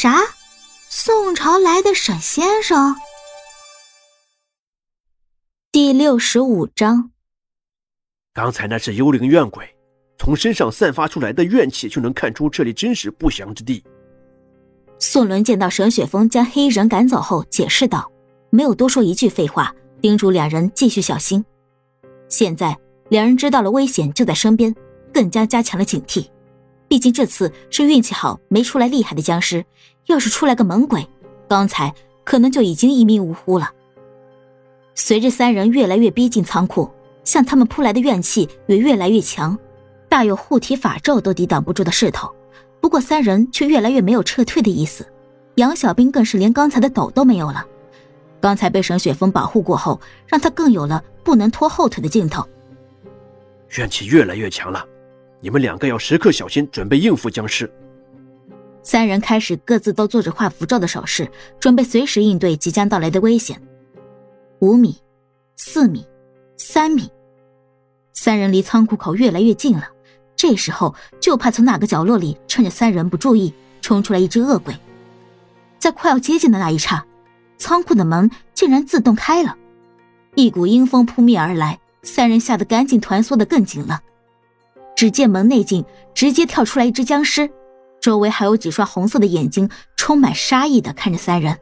啥？宋朝来的沈先生？第六十五章。刚才那是幽灵怨鬼，从身上散发出来的怨气就能看出这里真是不祥之地。宋伦见到沈雪峰将黑衣人赶走后，解释道：“没有多说一句废话，叮嘱两人继续小心。”现在两人知道了危险就在身边，更加加强了警惕。毕竟这次是运气好，没出来厉害的僵尸。要是出来个猛鬼，刚才可能就已经一命呜呼了。随着三人越来越逼近仓库，向他们扑来的怨气也越来越强，大有护体法咒都抵挡不住的势头。不过三人却越来越没有撤退的意思，杨小兵更是连刚才的抖都没有了。刚才被沈雪峰保护过后，让他更有了不能拖后腿的劲头。怨气越来越强了。你们两个要时刻小心，准备应付僵尸。三人开始各自都做着画符咒的手势，准备随时应对即将到来的危险。五米，四米，三米，三人离仓库口越来越近了。这时候就怕从哪个角落里趁着三人不注意冲出来一只恶鬼。在快要接近的那一刹，仓库的门竟然自动开了，一股阴风扑面而来，三人吓得赶紧团缩的更紧了。只见门内径直接跳出来一只僵尸，周围还有几双红色的眼睛，充满杀意的看着三人。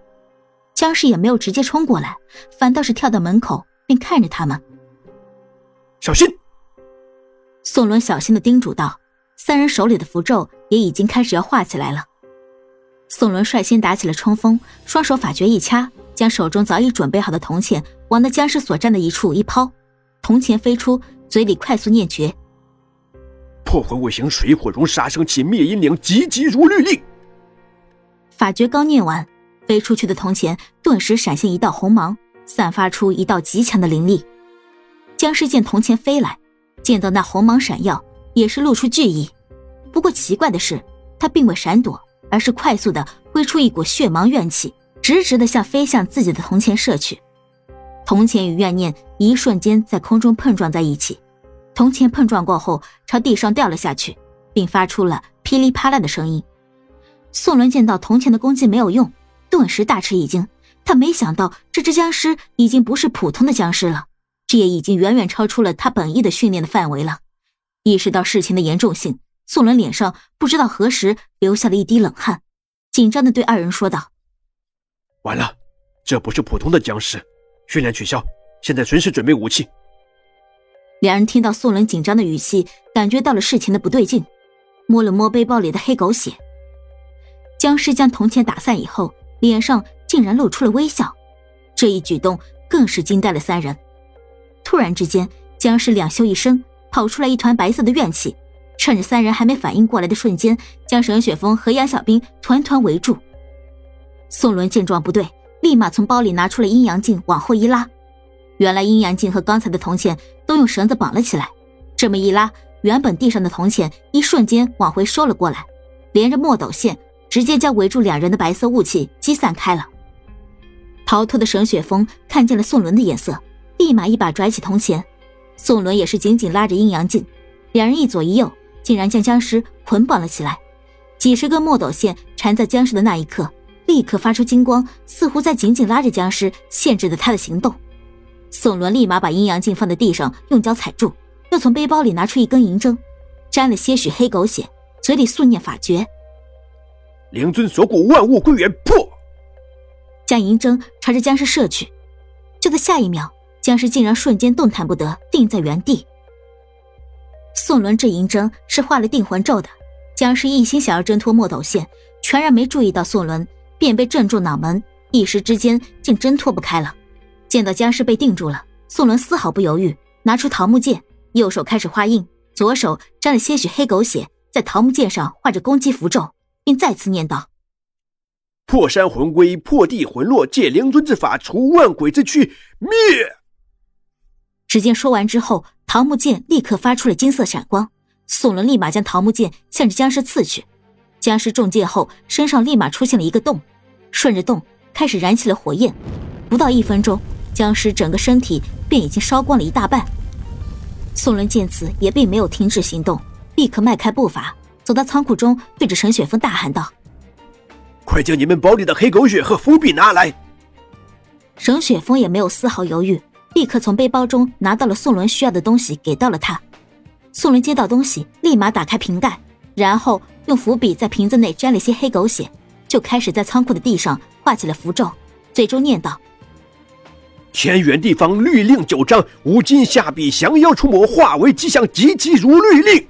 僵尸也没有直接冲过来，反倒是跳到门口并看着他们。小心！宋伦小心的叮嘱道。三人手里的符咒也已经开始要画起来了。宋伦率先打起了冲锋，双手法诀一掐，将手中早已准备好的铜钱往那僵尸所站的一处一抛，铜钱飞出，嘴里快速念诀。破魂五行，水火融，杀生气，灭阴灵，急急如律令。法诀刚念完，飞出去的铜钱顿时闪现一道红芒，散发出一道极强的灵力。僵尸见铜钱飞来，见到那红芒闪耀，也是露出惧意。不过奇怪的是，他并未闪躲，而是快速的挥出一股血芒怨气，直直的向飞向自己的铜钱射去。铜钱与怨念一瞬间在空中碰撞在一起。铜钱碰撞过后，朝地上掉了下去，并发出了噼里啪啦的声音。宋伦见到铜钱的攻击没有用，顿时大吃一惊。他没想到这只僵尸已经不是普通的僵尸了，这也已经远远超出了他本意的训练的范围了。意识到事情的严重性，宋伦脸上不知道何时流下了一滴冷汗，紧张的对二人说道：“完了，这不是普通的僵尸，训练取消，现在随时准备武器。”两人听到宋伦紧张的语气，感觉到了事情的不对劲，摸了摸背包里的黑狗血。僵尸将铜钱打散以后，脸上竟然露出了微笑，这一举动更是惊呆了三人。突然之间，僵尸两袖一伸，跑出来一团白色的怨气，趁着三人还没反应过来的瞬间，将沈雪峰和杨小兵团团围住。宋伦见状不对，立马从包里拿出了阴阳镜，往后一拉。原来阴阳镜和刚才的铜钱都用绳子绑了起来，这么一拉，原本地上的铜钱一瞬间往回收了过来，连着墨斗线，直接将围住两人的白色雾气击散开了。逃脱的沈雪峰看见了宋伦的眼色，立马一把拽起铜钱，宋伦也是紧紧拉着阴阳镜，两人一左一右，竟然将僵尸捆绑了起来。几十根墨斗线缠在僵尸的那一刻，立刻发出金光，似乎在紧紧拉着僵尸，限制着他的行动。宋伦立马把阴阳镜放在地上，用脚踩住，又从背包里拿出一根银针，沾了些许黑狗血，嘴里速念法诀：“灵尊锁骨，万物归元，破！”将银针朝着僵尸射去。就在下一秒，僵尸竟然瞬间动弹不得，定在原地。宋伦这银针是画了定魂咒的，僵尸一心想要挣脱墨斗线，全然没注意到宋伦，便被震住脑门，一时之间竟挣脱不开了。见到僵尸被定住了，宋伦丝毫不犹豫，拿出桃木剑，右手开始画印，左手沾了些许黑狗血，在桃木剑上画着攻击符咒，并再次念道：“破山魂归，破地魂落，借灵尊之法除万鬼之躯，灭！”只见说完之后，桃木剑立刻发出了金色闪光，宋伦立马将桃木剑向着僵尸刺去，僵尸中箭后，身上立马出现了一个洞，顺着洞开始燃起了火焰，不到一分钟。僵尸整个身体便已经烧光了一大半。宋伦见此也并没有停止行动，立刻迈开步伐，走到仓库中，对着沈雪峰大喊道：“快快将你们包里的黑狗血和伏笔拿来！沈雪峰也没有丝毫犹豫，立刻从背包中拿到了宋伦需要的东西，给到了他。宋伦接到东西，立马打开瓶盖，然后用伏笔在瓶子内沾了些黑狗血，就开始在仓库的地上画起了符咒，最终念道：“天圆地方律令九章，无今下笔降妖除魔，化为吉祥，急急如律令。”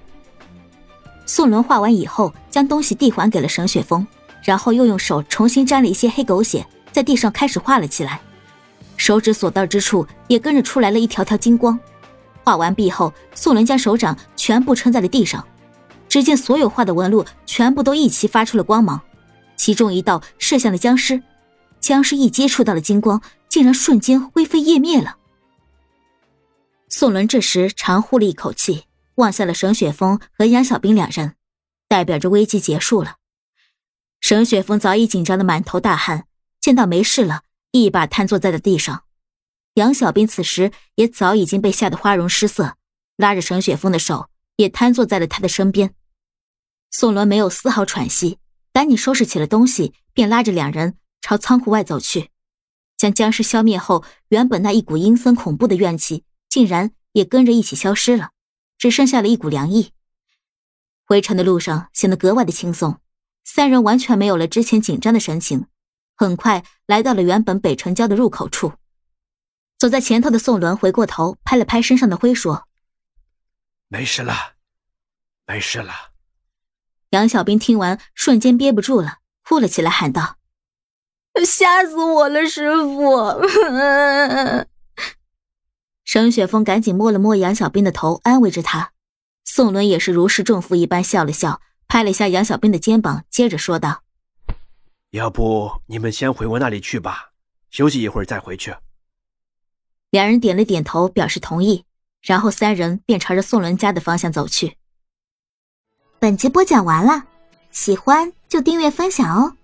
宋伦画完以后，将东西递还给了沈雪峰。然后又用手重新沾了一些黑狗血，在地上开始画了起来，手指所到之处也跟着出来了一条条金光。画完毕后，宋伦将手掌全部撑在了地上，只见所有画的纹路全部都一齐发出了光芒，其中一道射向了僵尸，僵尸一接触到了金光，竟然瞬间灰飞烟灭了。宋伦这时长呼了一口气，望向了沈雪峰和杨小兵两人，代表着危机结束了。沈雪峰早已紧张的满头大汗，见到没事了，一把瘫坐在了地上。杨小兵此时也早已经被吓得花容失色，拉着沈雪峰的手，也瘫坐在了他的身边。宋伦没有丝毫喘息，赶紧收拾起了东西，便拉着两人朝仓库外走去。将僵尸消灭后，原本那一股阴森恐怖的怨气，竟然也跟着一起消失了，只剩下了一股凉意。回城的路上显得格外的轻松。三人完全没有了之前紧张的神情，很快来到了原本北城郊的入口处。走在前头的宋伦回过头，拍了拍身上的灰，说：“没事了，没事了。”杨小兵听完，瞬间憋不住了，哭了起来，喊道：“ 吓死我了，师傅！” 沈雪峰赶紧摸了摸杨小兵的头，安慰着他。宋伦也是如释重负一般笑了笑。拍了一下杨小兵的肩膀，接着说道：“要不你们先回我那里去吧，休息一会儿再回去。”两人点了点头，表示同意，然后三人便朝着宋伦家的方向走去。本集播讲完了，喜欢就订阅分享哦。